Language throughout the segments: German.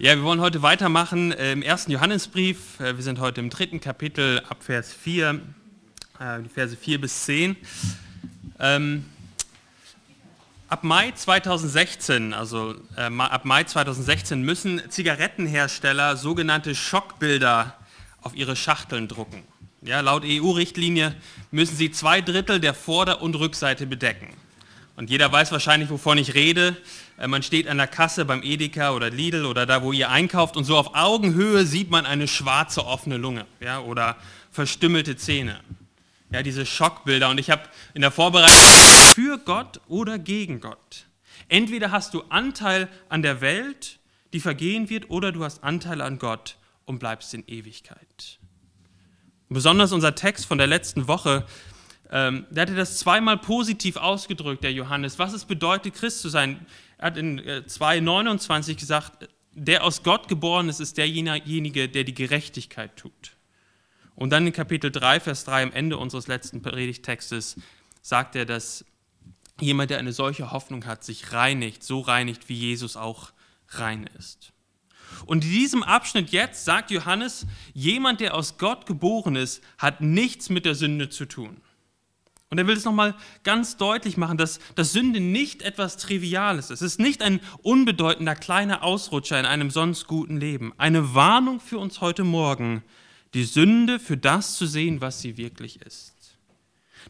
Ja, wir wollen heute weitermachen äh, im ersten Johannesbrief. Äh, wir sind heute im dritten Kapitel ab Vers 4, äh, die Verse 4 bis 10. Ähm, ab Mai 2016, also ab Mai 2016 müssen Zigarettenhersteller sogenannte Schockbilder auf ihre Schachteln drucken. Ja, laut EU-Richtlinie müssen sie zwei Drittel der Vorder- und Rückseite bedecken. Und jeder weiß wahrscheinlich, wovon ich rede. Äh, man steht an der Kasse beim Edeka oder Lidl oder da, wo ihr einkauft und so auf Augenhöhe sieht man eine schwarze offene Lunge ja, oder verstümmelte Zähne. Ja, diese Schockbilder. Und ich habe in der Vorbereitung für Gott oder gegen Gott. Entweder hast du Anteil an der Welt, die vergehen wird, oder du hast Anteil an Gott und bleibst in Ewigkeit. Und besonders unser Text von der letzten Woche ähm, der hatte das zweimal positiv ausgedrückt, der Johannes, was es bedeutet, Christ zu sein. Er hat in äh, 2,29 gesagt, der aus Gott geboren ist, ist derjenige, der die Gerechtigkeit tut. Und dann in Kapitel 3, Vers 3 am Ende unseres letzten Predigtextes sagt er, dass jemand, der eine solche Hoffnung hat, sich reinigt, so reinigt, wie Jesus auch rein ist. Und in diesem Abschnitt jetzt sagt Johannes, jemand, der aus Gott geboren ist, hat nichts mit der Sünde zu tun. Und er will es nochmal ganz deutlich machen, dass, dass Sünde nicht etwas Triviales ist. Es ist nicht ein unbedeutender kleiner Ausrutscher in einem sonst guten Leben. Eine Warnung für uns heute Morgen, die Sünde für das zu sehen, was sie wirklich ist.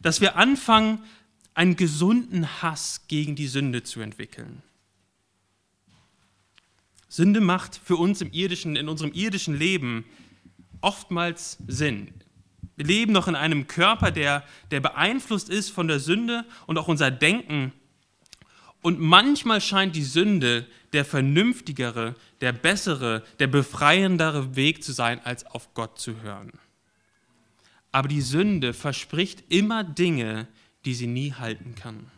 Dass wir anfangen, einen gesunden Hass gegen die Sünde zu entwickeln. Sünde macht für uns im irdischen, in unserem irdischen Leben oftmals Sinn. Wir leben noch in einem Körper, der, der beeinflusst ist von der Sünde und auch unser Denken. Und manchmal scheint die Sünde der vernünftigere, der bessere, der befreiendere Weg zu sein, als auf Gott zu hören. Aber die Sünde verspricht immer Dinge, die sie nie halten kann.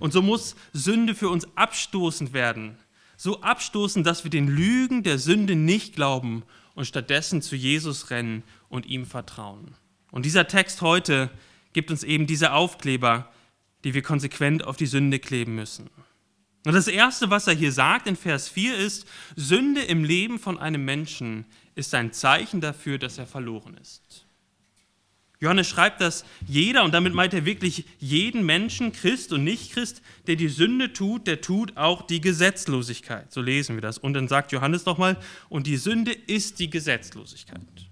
Und so muss Sünde für uns abstoßend werden. So abstoßend, dass wir den Lügen der Sünde nicht glauben und stattdessen zu Jesus rennen und ihm vertrauen. Und dieser Text heute gibt uns eben diese Aufkleber, die wir konsequent auf die Sünde kleben müssen. Und das Erste, was er hier sagt in Vers 4 ist, Sünde im Leben von einem Menschen ist ein Zeichen dafür, dass er verloren ist. Johannes schreibt, dass jeder, und damit meint er wirklich jeden Menschen, Christ und Nicht-Christ, der die Sünde tut, der tut auch die Gesetzlosigkeit. So lesen wir das. Und dann sagt Johannes nochmal, und die Sünde ist die Gesetzlosigkeit.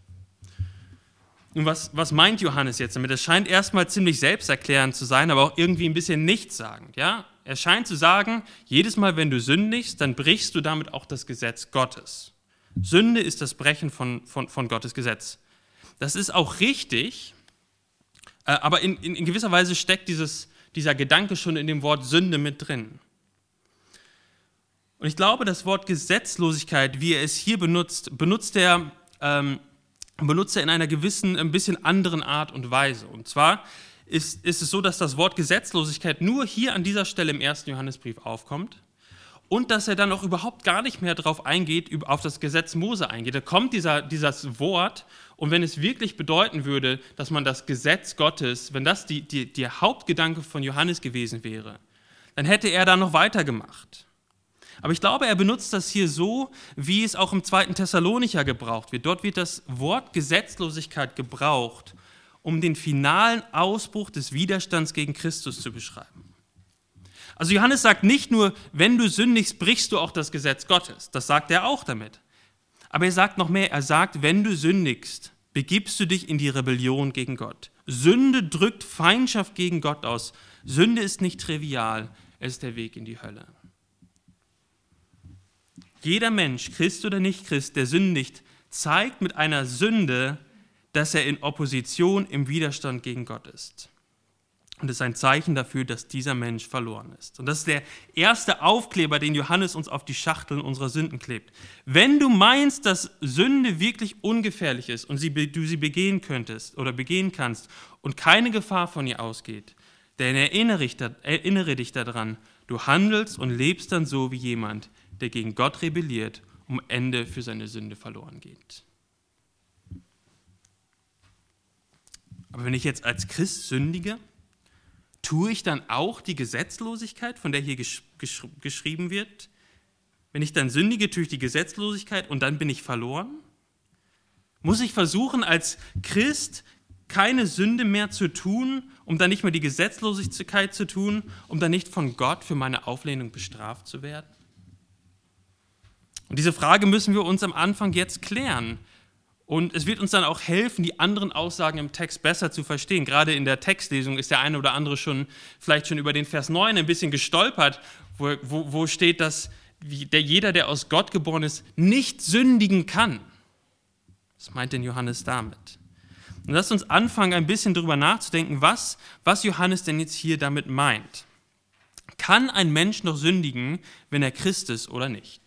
Und was, was meint Johannes jetzt damit? Das scheint erstmal ziemlich selbsterklärend zu sein, aber auch irgendwie ein bisschen nichtssagend. Ja? Er scheint zu sagen, jedes Mal, wenn du sündigst, dann brichst du damit auch das Gesetz Gottes. Sünde ist das Brechen von, von, von Gottes Gesetz. Das ist auch richtig, äh, aber in, in, in gewisser Weise steckt dieses, dieser Gedanke schon in dem Wort Sünde mit drin. Und ich glaube, das Wort Gesetzlosigkeit, wie er es hier benutzt, benutzt er ähm, benutzt er in einer gewissen, ein bisschen anderen Art und Weise. Und zwar ist, ist es so, dass das Wort Gesetzlosigkeit nur hier an dieser Stelle im ersten Johannesbrief aufkommt und dass er dann auch überhaupt gar nicht mehr darauf eingeht, auf das Gesetz Mose eingeht. Da kommt dieser, dieses Wort und wenn es wirklich bedeuten würde, dass man das Gesetz Gottes, wenn das die, die, der Hauptgedanke von Johannes gewesen wäre, dann hätte er da noch weitergemacht. Aber ich glaube, er benutzt das hier so, wie es auch im zweiten Thessalonicher gebraucht wird. Dort wird das Wort Gesetzlosigkeit gebraucht, um den finalen Ausbruch des Widerstands gegen Christus zu beschreiben. Also Johannes sagt nicht nur, wenn du sündigst, brichst du auch das Gesetz Gottes. Das sagt er auch damit. Aber er sagt noch mehr, er sagt, wenn du sündigst, begibst du dich in die Rebellion gegen Gott. Sünde drückt Feindschaft gegen Gott aus. Sünde ist nicht trivial, es ist der Weg in die Hölle. Jeder Mensch, Christ oder nicht Christ, der sündigt, zeigt mit einer Sünde, dass er in Opposition, im Widerstand gegen Gott ist. Und es ist ein Zeichen dafür, dass dieser Mensch verloren ist. Und das ist der erste Aufkleber, den Johannes uns auf die Schachteln unserer Sünden klebt. Wenn du meinst, dass Sünde wirklich ungefährlich ist und sie, du sie begehen könntest oder begehen kannst und keine Gefahr von ihr ausgeht, dann erinnere, erinnere dich daran, du handelst und lebst dann so wie jemand, der gegen Gott rebelliert, um Ende für seine Sünde verloren geht. Aber wenn ich jetzt als Christ sündige, tue ich dann auch die Gesetzlosigkeit, von der hier gesch gesch geschrieben wird? Wenn ich dann sündige, tue ich die Gesetzlosigkeit und dann bin ich verloren? Muss ich versuchen, als Christ keine Sünde mehr zu tun, um dann nicht mehr die Gesetzlosigkeit zu tun, um dann nicht von Gott für meine Auflehnung bestraft zu werden? Und diese Frage müssen wir uns am Anfang jetzt klären. Und es wird uns dann auch helfen, die anderen Aussagen im Text besser zu verstehen. Gerade in der Textlesung ist der eine oder andere schon vielleicht schon über den Vers 9 ein bisschen gestolpert, wo, wo, wo steht, dass der, jeder, der aus Gott geboren ist, nicht sündigen kann. Was meint denn Johannes damit? Und lasst uns anfangen, ein bisschen darüber nachzudenken, was, was Johannes denn jetzt hier damit meint. Kann ein Mensch noch sündigen, wenn er Christ ist oder nicht?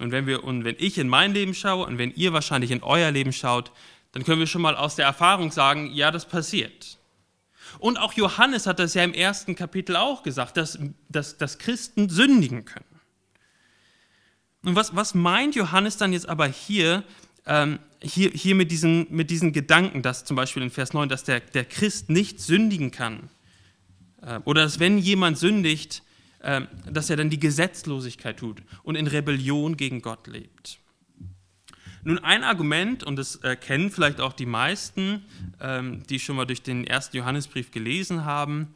Und wenn, wir, und wenn ich in mein Leben schaue und wenn ihr wahrscheinlich in euer Leben schaut, dann können wir schon mal aus der Erfahrung sagen, ja, das passiert. Und auch Johannes hat das ja im ersten Kapitel auch gesagt, dass, dass, dass Christen sündigen können. Und was, was meint Johannes dann jetzt aber hier, ähm, hier, hier mit, diesen, mit diesen Gedanken, dass zum Beispiel in Vers 9, dass der, der Christ nicht sündigen kann? Äh, oder dass wenn jemand sündigt, dass er dann die Gesetzlosigkeit tut und in Rebellion gegen Gott lebt. Nun, ein Argument, und das äh, kennen vielleicht auch die meisten, ähm, die schon mal durch den ersten Johannesbrief gelesen haben,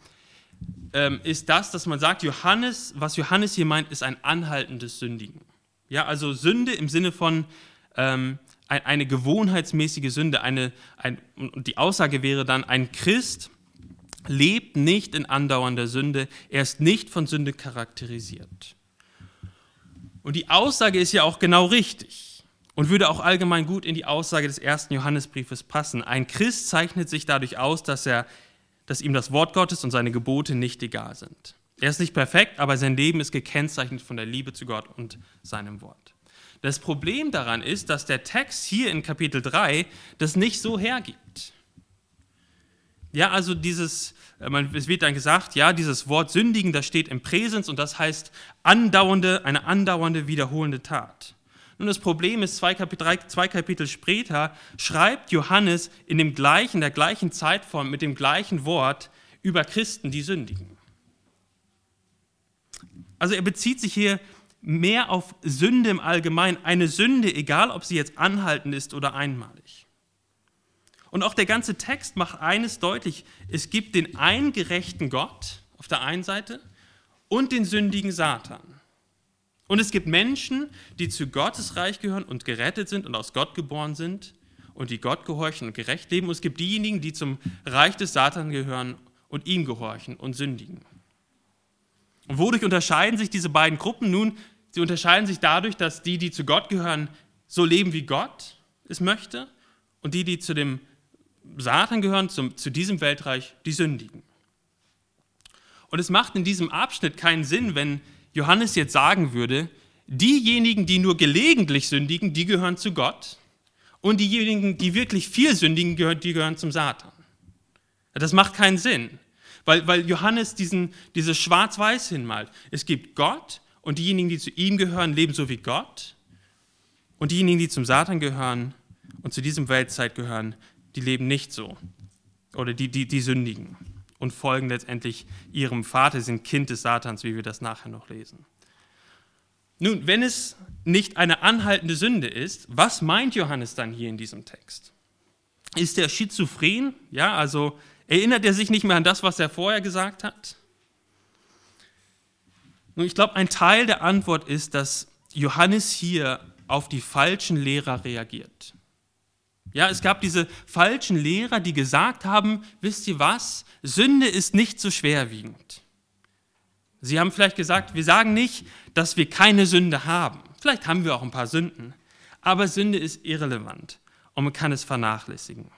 ähm, ist das, dass man sagt, Johannes, was Johannes hier meint, ist ein anhaltendes Sündigen. Ja, also Sünde im Sinne von ähm, eine gewohnheitsmäßige Sünde. Eine, ein, und die Aussage wäre dann, ein Christ lebt nicht in andauernder Sünde, er ist nicht von Sünde charakterisiert. Und die Aussage ist ja auch genau richtig und würde auch allgemein gut in die Aussage des ersten Johannesbriefes passen. Ein Christ zeichnet sich dadurch aus, dass, er, dass ihm das Wort Gottes und seine Gebote nicht egal sind. Er ist nicht perfekt, aber sein Leben ist gekennzeichnet von der Liebe zu Gott und seinem Wort. Das Problem daran ist, dass der Text hier in Kapitel 3 das nicht so hergibt. Ja, also dieses, äh, es wird dann gesagt, ja, dieses Wort sündigen, das steht im Präsens und das heißt andauernde, eine andauernde, wiederholende Tat. Nun, das Problem ist, zwei Kapitel, zwei Kapitel später schreibt Johannes in dem gleichen, der gleichen Zeitform mit dem gleichen Wort über Christen, die sündigen. Also er bezieht sich hier mehr auf Sünde im Allgemeinen, eine Sünde, egal ob sie jetzt anhaltend ist oder einmalig. Und auch der ganze Text macht eines deutlich. Es gibt den einen gerechten Gott auf der einen Seite und den sündigen Satan. Und es gibt Menschen, die zu Gottes Reich gehören und gerettet sind und aus Gott geboren sind und die Gott gehorchen und gerecht leben. Und es gibt diejenigen, die zum Reich des Satan gehören und ihm gehorchen und sündigen. Und wodurch unterscheiden sich diese beiden Gruppen? Nun, sie unterscheiden sich dadurch, dass die, die zu Gott gehören, so leben, wie Gott es möchte, und die, die zu dem Satan gehören zum, zu diesem Weltreich die Sündigen. Und es macht in diesem Abschnitt keinen Sinn, wenn Johannes jetzt sagen würde, diejenigen, die nur gelegentlich sündigen, die gehören zu Gott und diejenigen, die wirklich viel sündigen, die gehören zum Satan. Das macht keinen Sinn, weil, weil Johannes diesen, dieses Schwarz-Weiß hinmalt. Es gibt Gott und diejenigen, die zu ihm gehören, leben so wie Gott und diejenigen, die zum Satan gehören und zu diesem Weltzeit gehören, die leben nicht so. Oder die, die, die sündigen und folgen letztendlich ihrem Vater, sind Kind des Satans, wie wir das nachher noch lesen. Nun, wenn es nicht eine anhaltende Sünde ist, was meint Johannes dann hier in diesem Text? Ist er schizophren? Ja, also erinnert er sich nicht mehr an das, was er vorher gesagt hat? Nun, ich glaube, ein Teil der Antwort ist, dass Johannes hier auf die falschen Lehrer reagiert. Ja, es gab diese falschen Lehrer, die gesagt haben, wisst ihr was, Sünde ist nicht so schwerwiegend. Sie haben vielleicht gesagt, wir sagen nicht, dass wir keine Sünde haben. Vielleicht haben wir auch ein paar Sünden, aber Sünde ist irrelevant und man kann es vernachlässigen.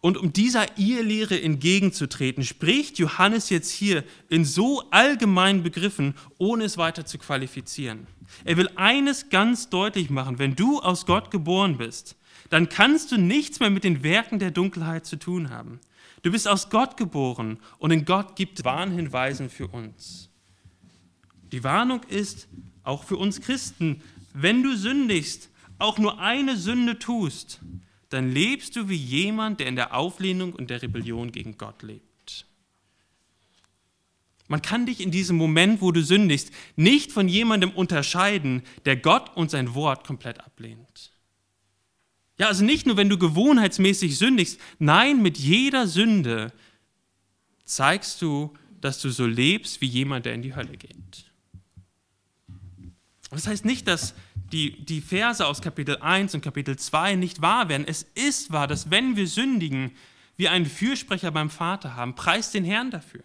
Und um dieser Irrlehre entgegenzutreten, spricht Johannes jetzt hier in so allgemeinen Begriffen, ohne es weiter zu qualifizieren. Er will eines ganz deutlich machen, wenn du aus Gott geboren bist, dann kannst du nichts mehr mit den Werken der Dunkelheit zu tun haben. Du bist aus Gott geboren und in Gott gibt es Warnhinweisen für uns. Die Warnung ist auch für uns Christen, wenn du sündigst, auch nur eine Sünde tust, dann lebst du wie jemand, der in der Auflehnung und der Rebellion gegen Gott lebt. Man kann dich in diesem Moment, wo du sündigst, nicht von jemandem unterscheiden, der Gott und sein Wort komplett ablehnt. Ja, also nicht nur, wenn du gewohnheitsmäßig sündigst, nein, mit jeder Sünde zeigst du, dass du so lebst wie jemand, der in die Hölle geht. Das heißt nicht, dass die, die Verse aus Kapitel 1 und Kapitel 2 nicht wahr werden. Es ist wahr, dass wenn wir sündigen, wir einen Fürsprecher beim Vater haben. Preist den Herrn dafür.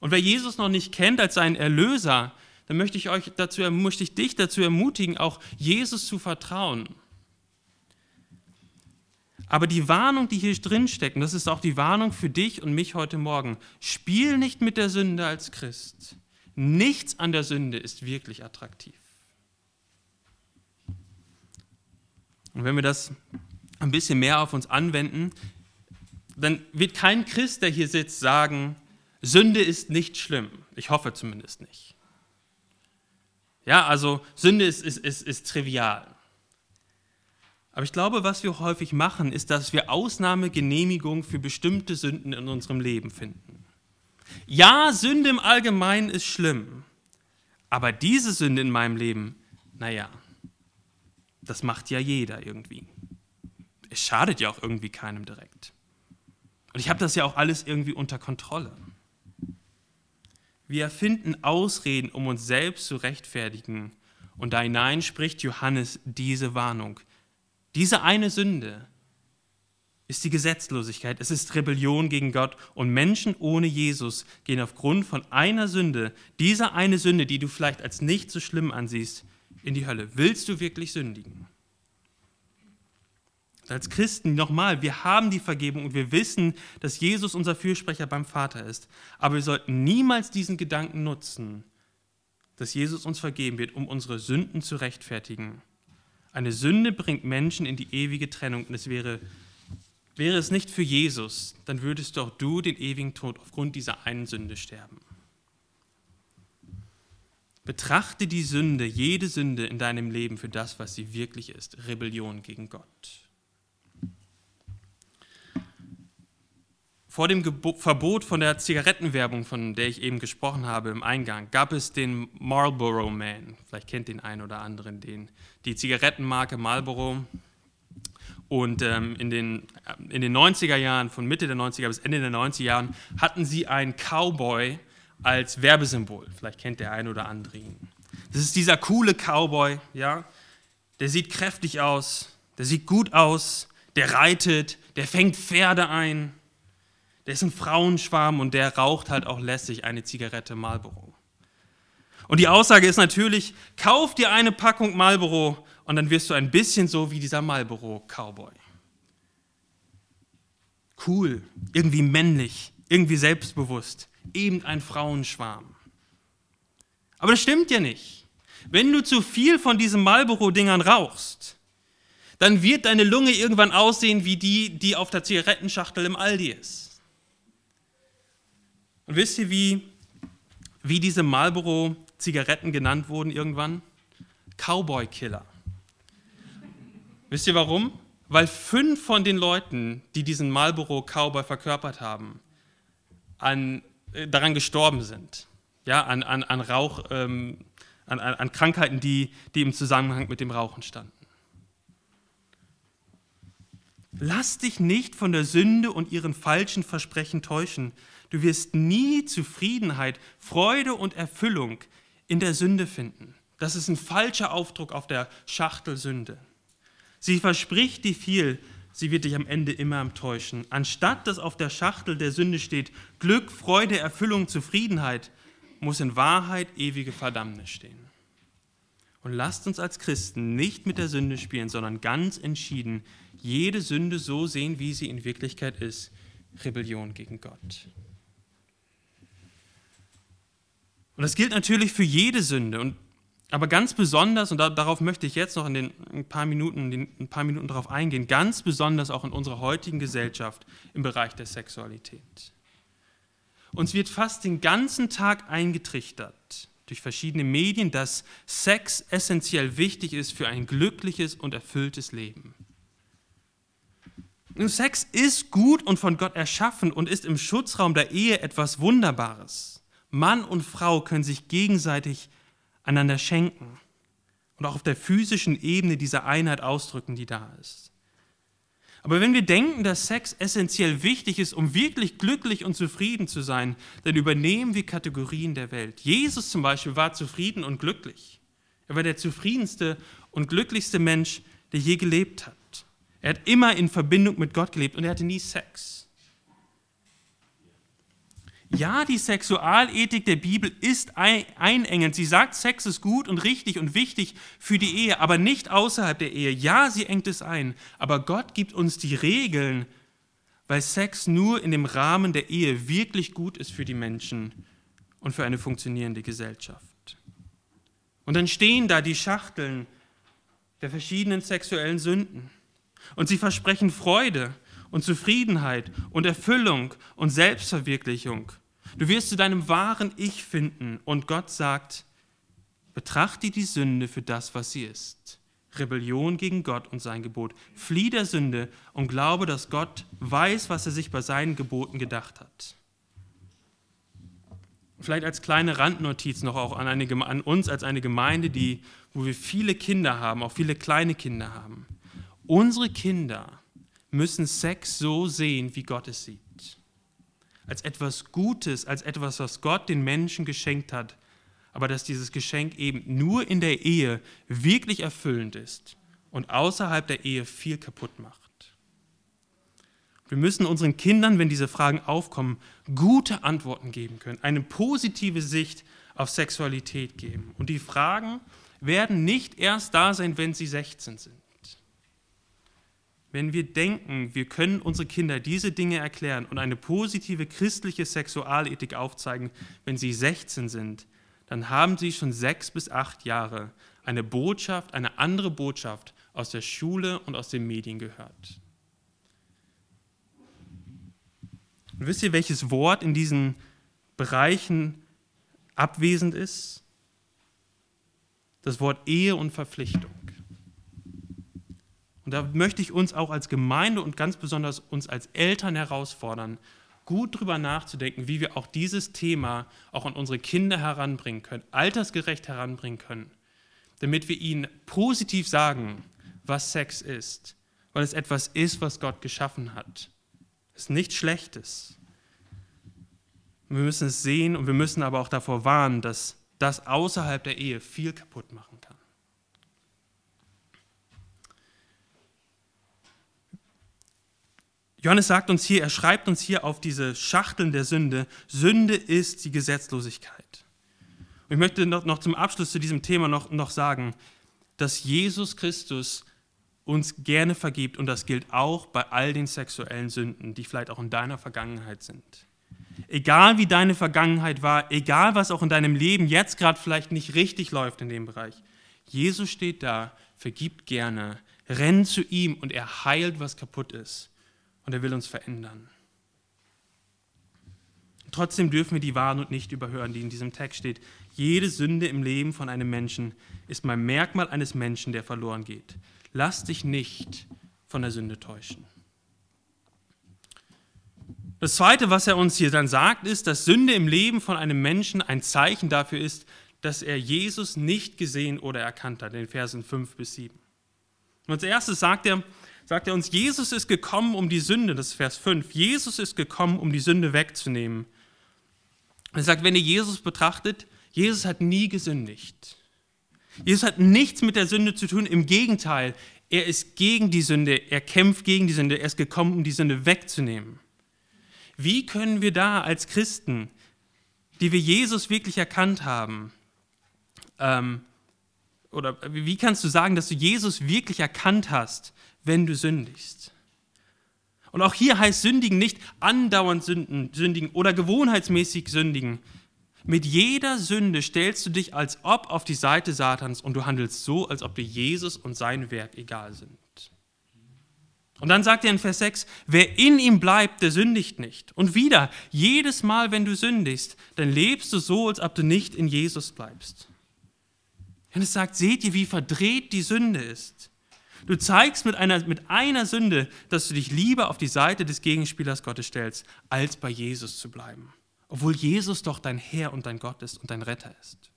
Und wer Jesus noch nicht kennt als seinen Erlöser, dann möchte ich, euch dazu, möchte ich dich dazu ermutigen, auch Jesus zu vertrauen. Aber die Warnung, die hier drin steckt, das ist auch die Warnung für dich und mich heute Morgen, spiel nicht mit der Sünde als Christ. Nichts an der Sünde ist wirklich attraktiv. Und wenn wir das ein bisschen mehr auf uns anwenden, dann wird kein Christ, der hier sitzt, sagen, Sünde ist nicht schlimm. Ich hoffe zumindest nicht. Ja, also Sünde ist, ist, ist, ist trivial. Aber ich glaube, was wir häufig machen, ist, dass wir Ausnahmegenehmigung für bestimmte Sünden in unserem Leben finden. Ja, Sünde im Allgemeinen ist schlimm. Aber diese Sünde in meinem Leben, naja, das macht ja jeder irgendwie. Es schadet ja auch irgendwie keinem direkt. Und ich habe das ja auch alles irgendwie unter Kontrolle. Wir erfinden Ausreden, um uns selbst zu rechtfertigen. Und da hinein spricht Johannes diese Warnung. Diese eine Sünde ist die Gesetzlosigkeit, es ist Rebellion gegen Gott und Menschen ohne Jesus gehen aufgrund von einer Sünde, dieser eine Sünde, die du vielleicht als nicht so schlimm ansiehst, in die Hölle. Willst du wirklich sündigen? Als Christen nochmal, wir haben die Vergebung und wir wissen, dass Jesus unser Fürsprecher beim Vater ist. Aber wir sollten niemals diesen Gedanken nutzen, dass Jesus uns vergeben wird, um unsere Sünden zu rechtfertigen. Eine Sünde bringt Menschen in die ewige Trennung und es wäre, wäre es nicht für Jesus, dann würdest auch du den ewigen Tod aufgrund dieser einen Sünde sterben. Betrachte die Sünde, jede Sünde in deinem Leben für das, was sie wirklich ist, Rebellion gegen Gott. Vor dem Gebo Verbot von der Zigarettenwerbung, von der ich eben gesprochen habe im Eingang, gab es den Marlboro Man. Vielleicht kennt den einen oder anderen den. Die Zigarettenmarke Marlboro. Und ähm, in, den, in den 90er Jahren, von Mitte der 90er bis Ende der 90er Jahren, hatten sie einen Cowboy als Werbesymbol. Vielleicht kennt der eine oder andere ihn. Das ist dieser coole Cowboy, ja. Der sieht kräftig aus, der sieht gut aus, der reitet, der fängt Pferde ein der ist ein Frauenschwarm und der raucht halt auch lässig eine Zigarette Marlboro. Und die Aussage ist natürlich, kauf dir eine Packung Marlboro und dann wirst du ein bisschen so wie dieser Marlboro-Cowboy. Cool, irgendwie männlich, irgendwie selbstbewusst, eben ein Frauenschwarm. Aber das stimmt ja nicht. Wenn du zu viel von diesen Marlboro-Dingern rauchst, dann wird deine Lunge irgendwann aussehen wie die, die auf der Zigarettenschachtel im Aldi ist. Und wisst ihr, wie, wie diese Marlboro-Zigaretten genannt wurden irgendwann? Cowboy-Killer. Wisst ihr warum? Weil fünf von den Leuten, die diesen Marlboro Cowboy verkörpert haben, an, äh, daran gestorben sind. Ja, an, an, an Rauch, ähm, an, an Krankheiten, die, die im Zusammenhang mit dem Rauchen standen. Lass dich nicht von der Sünde und ihren falschen Versprechen täuschen, Du wirst nie Zufriedenheit, Freude und Erfüllung in der Sünde finden. Das ist ein falscher Aufdruck auf der Schachtel Sünde. Sie verspricht dir viel, sie wird dich am Ende immer enttäuschen. Anstatt dass auf der Schachtel der Sünde steht Glück, Freude, Erfüllung, Zufriedenheit, muss in Wahrheit ewige Verdammnis stehen. Und lasst uns als Christen nicht mit der Sünde spielen, sondern ganz entschieden jede Sünde so sehen, wie sie in Wirklichkeit ist. Rebellion gegen Gott. Und das gilt natürlich für jede Sünde. Und, aber ganz besonders, und da, darauf möchte ich jetzt noch in den ein paar Minuten, den, ein paar Minuten darauf eingehen, ganz besonders auch in unserer heutigen Gesellschaft im Bereich der Sexualität. Uns wird fast den ganzen Tag eingetrichtert durch verschiedene Medien, dass Sex essentiell wichtig ist für ein glückliches und erfülltes Leben. Sex ist gut und von Gott erschaffen und ist im Schutzraum der Ehe etwas Wunderbares. Mann und Frau können sich gegenseitig einander schenken und auch auf der physischen Ebene diese Einheit ausdrücken, die da ist. Aber wenn wir denken, dass Sex essentiell wichtig ist, um wirklich glücklich und zufrieden zu sein, dann übernehmen wir Kategorien der Welt. Jesus zum Beispiel war zufrieden und glücklich. Er war der zufriedenste und glücklichste Mensch, der je gelebt hat. Er hat immer in Verbindung mit Gott gelebt und er hatte nie Sex. Ja, die Sexualethik der Bibel ist einengend. Sie sagt, Sex ist gut und richtig und wichtig für die Ehe, aber nicht außerhalb der Ehe. Ja, sie engt es ein, aber Gott gibt uns die Regeln, weil Sex nur in dem Rahmen der Ehe wirklich gut ist für die Menschen und für eine funktionierende Gesellschaft. Und dann stehen da die Schachteln der verschiedenen sexuellen Sünden. Und sie versprechen Freude und Zufriedenheit und Erfüllung und Selbstverwirklichung. Du wirst zu deinem wahren Ich finden. Und Gott sagt, betrachte die Sünde für das, was sie ist. Rebellion gegen Gott und sein Gebot. Flieh der Sünde und glaube, dass Gott weiß, was er sich bei seinen Geboten gedacht hat. Vielleicht als kleine Randnotiz noch auch an, eine, an uns als eine Gemeinde, die, wo wir viele Kinder haben, auch viele kleine Kinder haben. Unsere Kinder müssen Sex so sehen, wie Gott es sieht als etwas Gutes, als etwas, was Gott den Menschen geschenkt hat, aber dass dieses Geschenk eben nur in der Ehe wirklich erfüllend ist und außerhalb der Ehe viel kaputt macht. Wir müssen unseren Kindern, wenn diese Fragen aufkommen, gute Antworten geben können, eine positive Sicht auf Sexualität geben. Und die Fragen werden nicht erst da sein, wenn sie 16 sind wenn wir denken, wir können unsere Kinder diese Dinge erklären und eine positive christliche Sexualethik aufzeigen, wenn sie 16 sind, dann haben sie schon sechs bis acht Jahre eine Botschaft, eine andere Botschaft aus der Schule und aus den Medien gehört. Und wisst ihr, welches Wort in diesen Bereichen abwesend ist? Das Wort Ehe und Verpflichtung. Und da möchte ich uns auch als Gemeinde und ganz besonders uns als Eltern herausfordern, gut drüber nachzudenken, wie wir auch dieses Thema auch an unsere Kinder heranbringen können, altersgerecht heranbringen können, damit wir ihnen positiv sagen, was Sex ist, weil es etwas ist, was Gott geschaffen hat. Es ist nichts Schlechtes. Wir müssen es sehen und wir müssen aber auch davor warnen, dass das außerhalb der Ehe viel kaputt machen kann. Johannes sagt uns hier, er schreibt uns hier auf diese Schachteln der Sünde, Sünde ist die Gesetzlosigkeit. Und ich möchte noch, noch zum Abschluss zu diesem Thema noch, noch sagen, dass Jesus Christus uns gerne vergibt und das gilt auch bei all den sexuellen Sünden, die vielleicht auch in deiner Vergangenheit sind. Egal wie deine Vergangenheit war, egal was auch in deinem Leben jetzt gerade vielleicht nicht richtig läuft in dem Bereich, Jesus steht da, vergibt gerne, rennt zu ihm und er heilt, was kaputt ist und er will uns verändern. Trotzdem dürfen wir die Warnung nicht überhören, die in diesem Text steht. Jede Sünde im Leben von einem Menschen ist mein Merkmal eines Menschen, der verloren geht. Lass dich nicht von der Sünde täuschen. Das Zweite, was er uns hier dann sagt, ist, dass Sünde im Leben von einem Menschen ein Zeichen dafür ist, dass er Jesus nicht gesehen oder erkannt hat, in Versen 5 bis 7. Und als erstes sagt er, sagt er uns, Jesus ist gekommen, um die Sünde, das ist Vers 5, Jesus ist gekommen, um die Sünde wegzunehmen. Er sagt, wenn ihr Jesus betrachtet, Jesus hat nie gesündigt. Jesus hat nichts mit der Sünde zu tun, im Gegenteil, er ist gegen die Sünde, er kämpft gegen die Sünde, er ist gekommen, um die Sünde wegzunehmen. Wie können wir da als Christen, die wir Jesus wirklich erkannt haben, ähm, oder wie kannst du sagen, dass du Jesus wirklich erkannt hast, wenn du sündigst. Und auch hier heißt sündigen nicht andauernd sünden, sündigen oder gewohnheitsmäßig sündigen. Mit jeder Sünde stellst du dich als ob auf die Seite Satans und du handelst so, als ob dir Jesus und sein Werk egal sind. Und dann sagt er in Vers 6, wer in ihm bleibt, der sündigt nicht. Und wieder, jedes Mal, wenn du sündigst, dann lebst du so, als ob du nicht in Jesus bleibst. Und es sagt, seht ihr, wie verdreht die Sünde ist. Du zeigst mit einer, mit einer Sünde, dass du dich lieber auf die Seite des Gegenspielers Gottes stellst, als bei Jesus zu bleiben. obwohl Jesus doch dein Herr und dein Gott ist und dein Retter ist.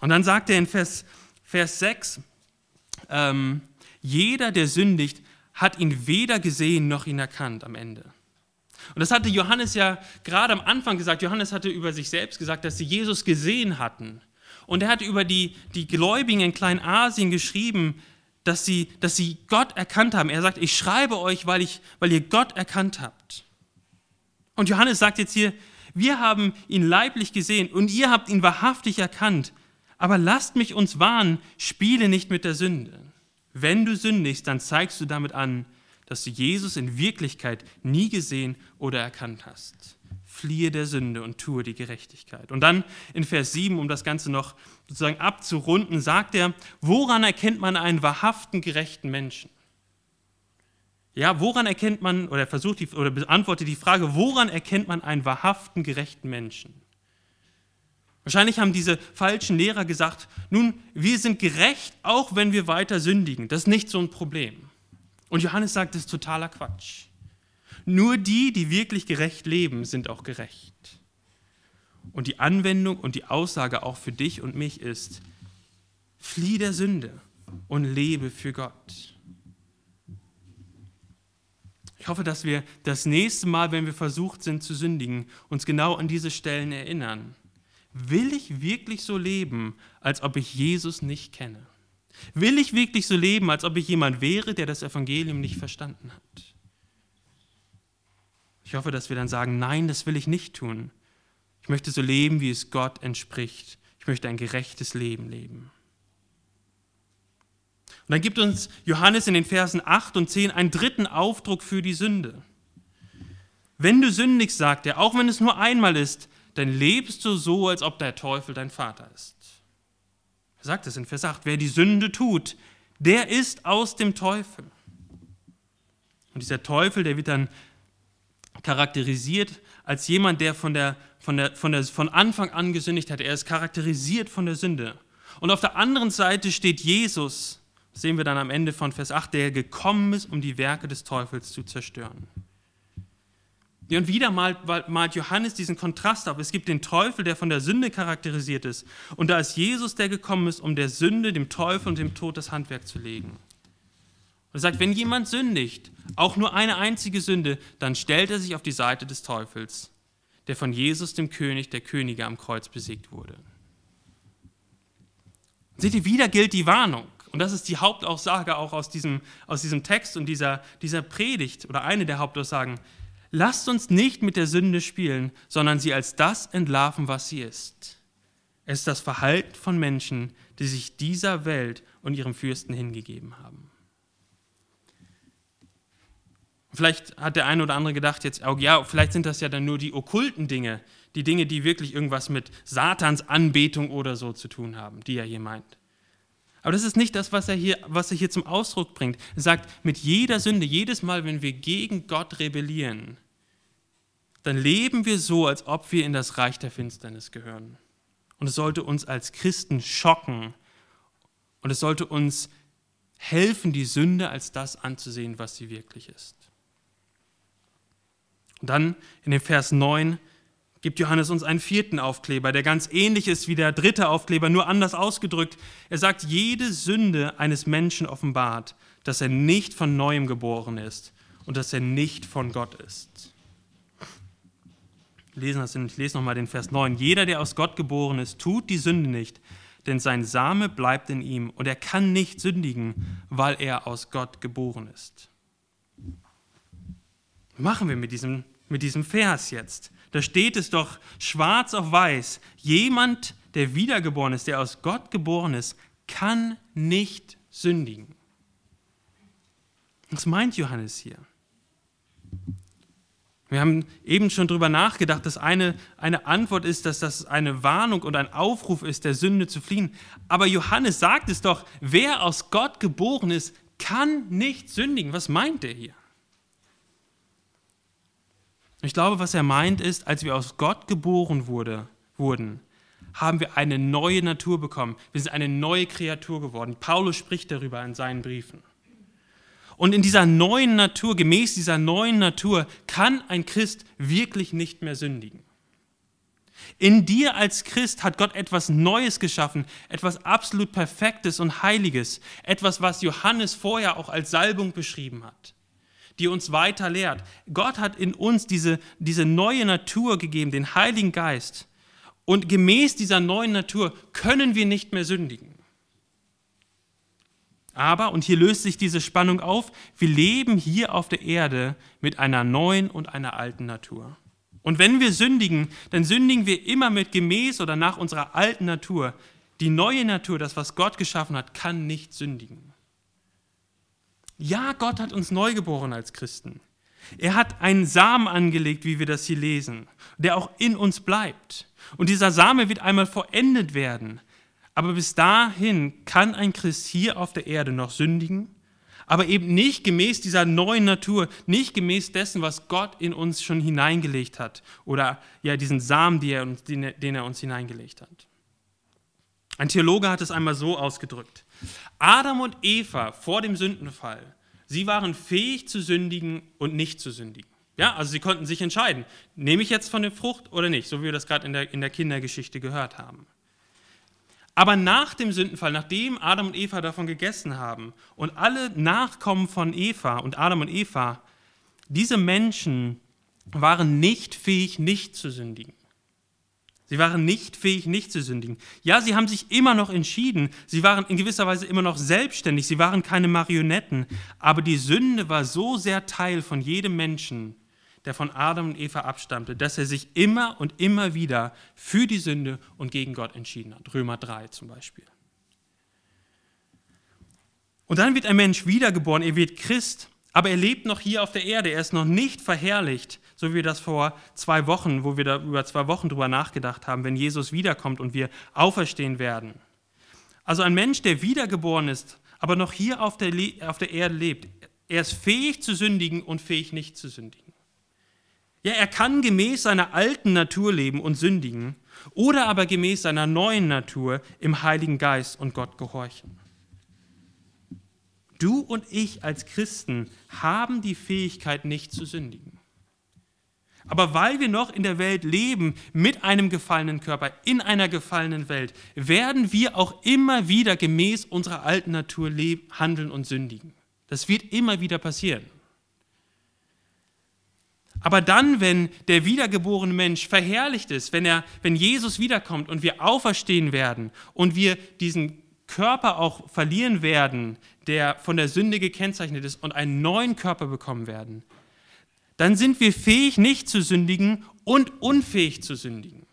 Und dann sagt er in Vers, Vers 6, ähm, jeder, der sündigt, hat ihn weder gesehen noch ihn erkannt am Ende. Und das hatte Johannes ja gerade am Anfang gesagt. Johannes hatte über sich selbst gesagt, dass sie Jesus gesehen hatten. Und er hat über die, die Gläubigen in Kleinasien geschrieben, dass sie, dass sie Gott erkannt haben. Er sagt, ich schreibe euch, weil, ich, weil ihr Gott erkannt habt. Und Johannes sagt jetzt hier, wir haben ihn leiblich gesehen und ihr habt ihn wahrhaftig erkannt. Aber lasst mich uns warnen, spiele nicht mit der Sünde. Wenn du sündigst, dann zeigst du damit an, dass du Jesus in Wirklichkeit nie gesehen oder erkannt hast. Fliehe der Sünde und tue die Gerechtigkeit. Und dann in Vers 7, um das Ganze noch sozusagen abzurunden, sagt er, woran erkennt man einen wahrhaften, gerechten Menschen? Ja, woran erkennt man, oder versucht die, oder beantwortet die Frage, woran erkennt man einen wahrhaften, gerechten Menschen? Wahrscheinlich haben diese falschen Lehrer gesagt, nun, wir sind gerecht, auch wenn wir weiter sündigen. Das ist nicht so ein Problem. Und Johannes sagt, das ist totaler Quatsch. Nur die, die wirklich gerecht leben, sind auch gerecht. Und die Anwendung und die Aussage auch für dich und mich ist, flieh der Sünde und lebe für Gott. Ich hoffe, dass wir das nächste Mal, wenn wir versucht sind zu sündigen, uns genau an diese Stellen erinnern. Will ich wirklich so leben, als ob ich Jesus nicht kenne? Will ich wirklich so leben, als ob ich jemand wäre, der das Evangelium nicht verstanden hat? Ich hoffe, dass wir dann sagen, nein, das will ich nicht tun. Ich möchte so leben, wie es Gott entspricht. Ich möchte ein gerechtes Leben leben. Und dann gibt uns Johannes in den Versen 8 und 10 einen dritten Aufdruck für die Sünde. Wenn du sündigst, sagt er, auch wenn es nur einmal ist, dann lebst du so, als ob der Teufel dein Vater ist. Er sagt es in Vers 8, wer die Sünde tut, der ist aus dem Teufel. Und dieser Teufel, der wird dann charakterisiert als jemand, der von, der, von, der, von, der, von Anfang an gesündigt hat. Er ist charakterisiert von der Sünde. Und auf der anderen Seite steht Jesus, sehen wir dann am Ende von Vers 8, der gekommen ist, um die Werke des Teufels zu zerstören. Und wieder malt, malt Johannes diesen Kontrast auf. Es gibt den Teufel, der von der Sünde charakterisiert ist. Und da ist Jesus, der gekommen ist, um der Sünde, dem Teufel und dem Tod das Handwerk zu legen. Er sagt, wenn jemand sündigt, auch nur eine einzige Sünde, dann stellt er sich auf die Seite des Teufels, der von Jesus, dem König der Könige, am Kreuz besiegt wurde. Seht ihr, wieder gilt die Warnung. Und das ist die Hauptaussage auch aus diesem, aus diesem Text und dieser, dieser Predigt oder eine der Hauptaussagen. Lasst uns nicht mit der Sünde spielen, sondern sie als das entlarven, was sie ist. Es ist das Verhalten von Menschen, die sich dieser Welt und ihrem Fürsten hingegeben haben. Vielleicht hat der eine oder andere gedacht jetzt, oh ja, vielleicht sind das ja dann nur die okkulten Dinge, die Dinge, die wirklich irgendwas mit Satans Anbetung oder so zu tun haben, die er hier meint. Aber das ist nicht das, was er hier, was er hier zum Ausdruck bringt. Er sagt, mit jeder Sünde, jedes Mal, wenn wir gegen Gott rebellieren, dann leben wir so, als ob wir in das Reich der Finsternis gehören. Und es sollte uns als Christen schocken. Und es sollte uns helfen, die Sünde als das anzusehen, was sie wirklich ist. Und dann in dem Vers 9 gibt Johannes uns einen vierten Aufkleber, der ganz ähnlich ist wie der dritte Aufkleber, nur anders ausgedrückt. Er sagt, jede Sünde eines Menschen offenbart, dass er nicht von neuem geboren ist und dass er nicht von Gott ist. Lesen das, ich lese nochmal den Vers 9. Jeder, der aus Gott geboren ist, tut die Sünde nicht, denn sein Same bleibt in ihm und er kann nicht sündigen, weil er aus Gott geboren ist. Machen wir mit diesem, mit diesem Vers jetzt? Da steht es doch schwarz auf weiß. Jemand, der wiedergeboren ist, der aus Gott geboren ist, kann nicht sündigen. Was meint Johannes hier? Wir haben eben schon darüber nachgedacht, dass eine, eine Antwort ist, dass das eine Warnung und ein Aufruf ist, der Sünde zu fliehen. Aber Johannes sagt es doch, wer aus Gott geboren ist, kann nicht sündigen. Was meint er hier? Ich glaube, was er meint ist, als wir aus Gott geboren wurde, wurden, haben wir eine neue Natur bekommen. Wir sind eine neue Kreatur geworden. Paulus spricht darüber in seinen Briefen. Und in dieser neuen Natur, gemäß dieser neuen Natur, kann ein Christ wirklich nicht mehr sündigen. In dir als Christ hat Gott etwas Neues geschaffen, etwas absolut Perfektes und Heiliges, etwas, was Johannes vorher auch als Salbung beschrieben hat, die uns weiter lehrt. Gott hat in uns diese, diese neue Natur gegeben, den Heiligen Geist. Und gemäß dieser neuen Natur können wir nicht mehr sündigen. Aber, und hier löst sich diese Spannung auf, wir leben hier auf der Erde mit einer neuen und einer alten Natur. Und wenn wir sündigen, dann sündigen wir immer mit gemäß oder nach unserer alten Natur. Die neue Natur, das, was Gott geschaffen hat, kann nicht sündigen. Ja, Gott hat uns neu geboren als Christen. Er hat einen Samen angelegt, wie wir das hier lesen, der auch in uns bleibt. Und dieser Same wird einmal vollendet werden. Aber bis dahin kann ein Christ hier auf der Erde noch sündigen aber eben nicht gemäß dieser neuen Natur, nicht gemäß dessen, was Gott in uns schon hineingelegt hat oder ja diesen Samen, den er uns hineingelegt hat. Ein Theologe hat es einmal so ausgedrückt. Adam und Eva vor dem Sündenfall, sie waren fähig zu sündigen und nicht zu sündigen. Ja, also sie konnten sich entscheiden, nehme ich jetzt von der Frucht oder nicht, so wie wir das gerade in der, in der Kindergeschichte gehört haben. Aber nach dem Sündenfall, nachdem Adam und Eva davon gegessen haben und alle Nachkommen von Eva und Adam und Eva, diese Menschen waren nicht fähig, nicht zu sündigen. Sie waren nicht fähig, nicht zu sündigen. Ja, sie haben sich immer noch entschieden. Sie waren in gewisser Weise immer noch selbstständig. Sie waren keine Marionetten. Aber die Sünde war so sehr Teil von jedem Menschen, der von Adam und Eva abstammte, dass er sich immer und immer wieder für die Sünde und gegen Gott entschieden hat. Römer 3 zum Beispiel. Und dann wird ein Mensch wiedergeboren, er wird Christ, aber er lebt noch hier auf der Erde, er ist noch nicht verherrlicht, so wie wir das vor zwei Wochen, wo wir da über zwei Wochen drüber nachgedacht haben, wenn Jesus wiederkommt und wir auferstehen werden. Also ein Mensch, der wiedergeboren ist, aber noch hier auf der, auf der Erde lebt, er ist fähig zu sündigen und fähig nicht zu sündigen. Ja, er kann gemäß seiner alten Natur leben und sündigen oder aber gemäß seiner neuen Natur im Heiligen Geist und Gott gehorchen. Du und ich als Christen haben die Fähigkeit, nicht zu sündigen. Aber weil wir noch in der Welt leben, mit einem gefallenen Körper, in einer gefallenen Welt, werden wir auch immer wieder gemäß unserer alten Natur leben, handeln und sündigen. Das wird immer wieder passieren. Aber dann, wenn der wiedergeborene Mensch verherrlicht ist, wenn, er, wenn Jesus wiederkommt und wir auferstehen werden und wir diesen Körper auch verlieren werden, der von der Sünde gekennzeichnet ist und einen neuen Körper bekommen werden, dann sind wir fähig, nicht zu sündigen und unfähig zu sündigen.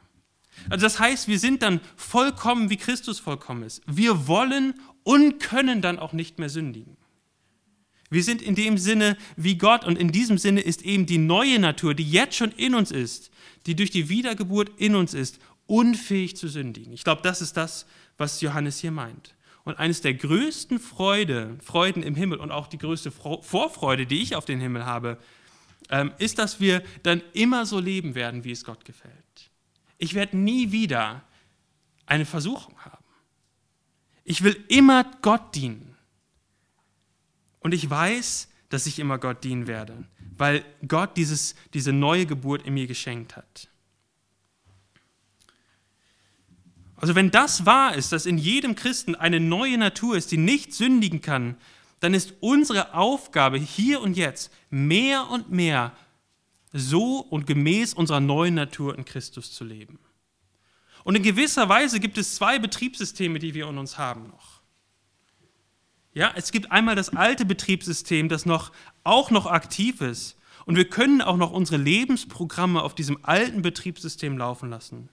Also das heißt, wir sind dann vollkommen, wie Christus vollkommen ist. Wir wollen und können dann auch nicht mehr sündigen. Wir sind in dem Sinne wie Gott und in diesem Sinne ist eben die neue Natur, die jetzt schon in uns ist, die durch die Wiedergeburt in uns ist, unfähig zu sündigen. Ich glaube, das ist das, was Johannes hier meint. Und eines der größten Freude, Freuden im Himmel und auch die größte Vorfreude, die ich auf den Himmel habe, ist, dass wir dann immer so leben werden, wie es Gott gefällt. Ich werde nie wieder eine Versuchung haben. Ich will immer Gott dienen. Und ich weiß, dass ich immer Gott dienen werde, weil Gott dieses, diese neue Geburt in mir geschenkt hat. Also wenn das wahr ist, dass in jedem Christen eine neue Natur ist, die nicht sündigen kann, dann ist unsere Aufgabe hier und jetzt mehr und mehr so und gemäß unserer neuen Natur in Christus zu leben. Und in gewisser Weise gibt es zwei Betriebssysteme, die wir in uns haben noch. Ja, es gibt einmal das alte Betriebssystem, das noch, auch noch aktiv ist. Und wir können auch noch unsere Lebensprogramme auf diesem alten Betriebssystem laufen lassen.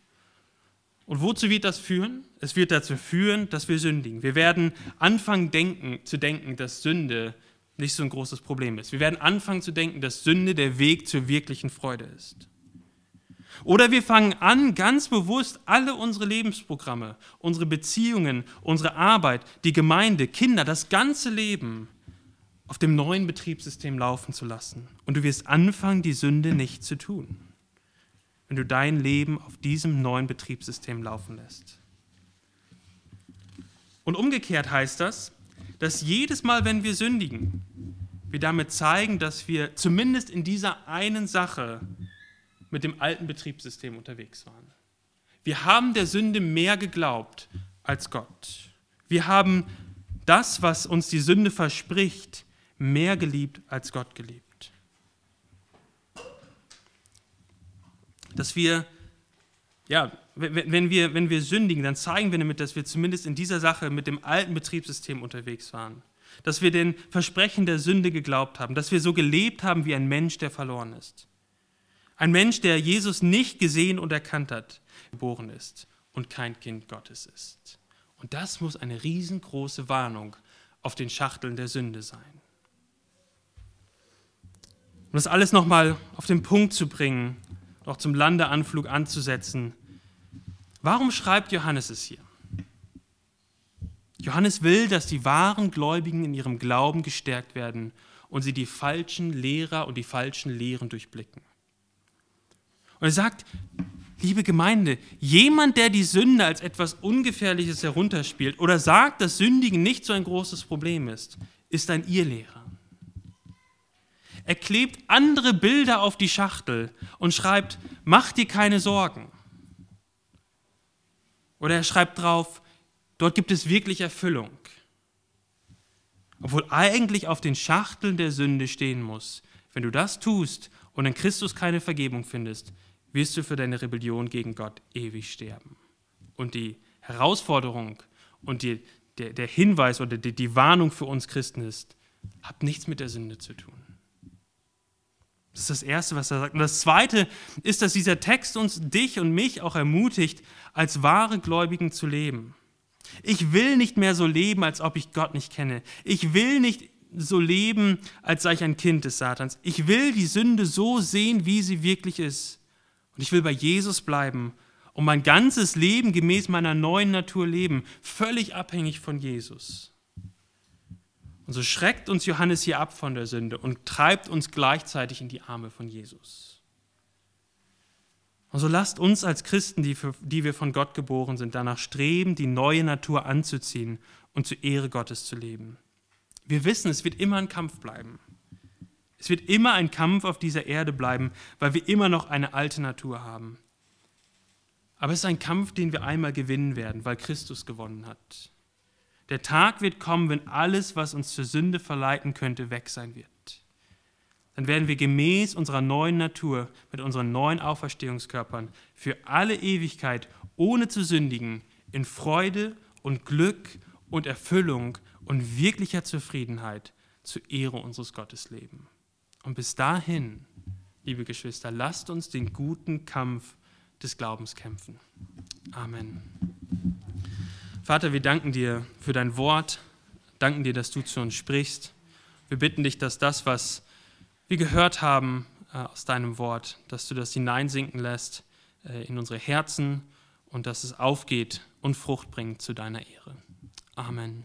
Und wozu wird das führen? Es wird dazu führen, dass wir sündigen. Wir werden anfangen denken, zu denken, dass Sünde nicht so ein großes Problem ist. Wir werden anfangen zu denken, dass Sünde der Weg zur wirklichen Freude ist. Oder wir fangen an, ganz bewusst alle unsere Lebensprogramme, unsere Beziehungen, unsere Arbeit, die Gemeinde, Kinder, das ganze Leben auf dem neuen Betriebssystem laufen zu lassen. Und du wirst anfangen, die Sünde nicht zu tun, wenn du dein Leben auf diesem neuen Betriebssystem laufen lässt. Und umgekehrt heißt das, dass jedes Mal, wenn wir sündigen, wir damit zeigen, dass wir zumindest in dieser einen Sache mit dem alten Betriebssystem unterwegs waren. Wir haben der Sünde mehr geglaubt als Gott. Wir haben das, was uns die Sünde verspricht, mehr geliebt als Gott geliebt. Dass wir, ja, wenn wir, wenn wir sündigen, dann zeigen wir damit, dass wir zumindest in dieser Sache mit dem alten Betriebssystem unterwegs waren. Dass wir den Versprechen der Sünde geglaubt haben, dass wir so gelebt haben wie ein Mensch, der verloren ist. Ein Mensch, der Jesus nicht gesehen und erkannt hat, geboren ist und kein Kind Gottes ist. Und das muss eine riesengroße Warnung auf den Schachteln der Sünde sein. Um das alles nochmal auf den Punkt zu bringen, auch zum Landeanflug anzusetzen, warum schreibt Johannes es hier? Johannes will, dass die wahren Gläubigen in ihrem Glauben gestärkt werden und sie die falschen Lehrer und die falschen Lehren durchblicken. Und er sagt, liebe Gemeinde, jemand, der die Sünde als etwas Ungefährliches herunterspielt oder sagt, dass Sündigen nicht so ein großes Problem ist, ist ein Irrlehrer. Er klebt andere Bilder auf die Schachtel und schreibt, mach dir keine Sorgen. Oder er schreibt drauf, dort gibt es wirklich Erfüllung. Obwohl eigentlich auf den Schachteln der Sünde stehen muss, wenn du das tust und in Christus keine Vergebung findest, wirst du für deine Rebellion gegen Gott ewig sterben. Und die Herausforderung und die, der, der Hinweis oder die, die Warnung für uns Christen ist, habt nichts mit der Sünde zu tun. Das ist das Erste, was er sagt. Und das Zweite ist, dass dieser Text uns, dich und mich auch ermutigt, als wahre Gläubigen zu leben. Ich will nicht mehr so leben, als ob ich Gott nicht kenne. Ich will nicht so leben, als sei ich ein Kind des Satans. Ich will die Sünde so sehen, wie sie wirklich ist. Und ich will bei Jesus bleiben und mein ganzes Leben gemäß meiner neuen Natur leben, völlig abhängig von Jesus. Und so schreckt uns Johannes hier ab von der Sünde und treibt uns gleichzeitig in die Arme von Jesus. Und so lasst uns als Christen, die, für, die wir von Gott geboren sind, danach streben, die neue Natur anzuziehen und zur Ehre Gottes zu leben. Wir wissen, es wird immer ein Kampf bleiben. Es wird immer ein Kampf auf dieser Erde bleiben, weil wir immer noch eine alte Natur haben. Aber es ist ein Kampf, den wir einmal gewinnen werden, weil Christus gewonnen hat. Der Tag wird kommen, wenn alles, was uns zur Sünde verleiten könnte, weg sein wird. Dann werden wir gemäß unserer neuen Natur, mit unseren neuen Auferstehungskörpern, für alle Ewigkeit, ohne zu sündigen, in Freude und Glück und Erfüllung und wirklicher Zufriedenheit zur Ehre unseres Gottes leben. Und bis dahin, liebe Geschwister, lasst uns den guten Kampf des Glaubens kämpfen. Amen. Vater, wir danken dir für dein Wort, danken dir, dass du zu uns sprichst. Wir bitten dich, dass das, was wir gehört haben äh, aus deinem Wort, dass du das hineinsinken lässt äh, in unsere Herzen und dass es aufgeht und Frucht bringt zu deiner Ehre. Amen.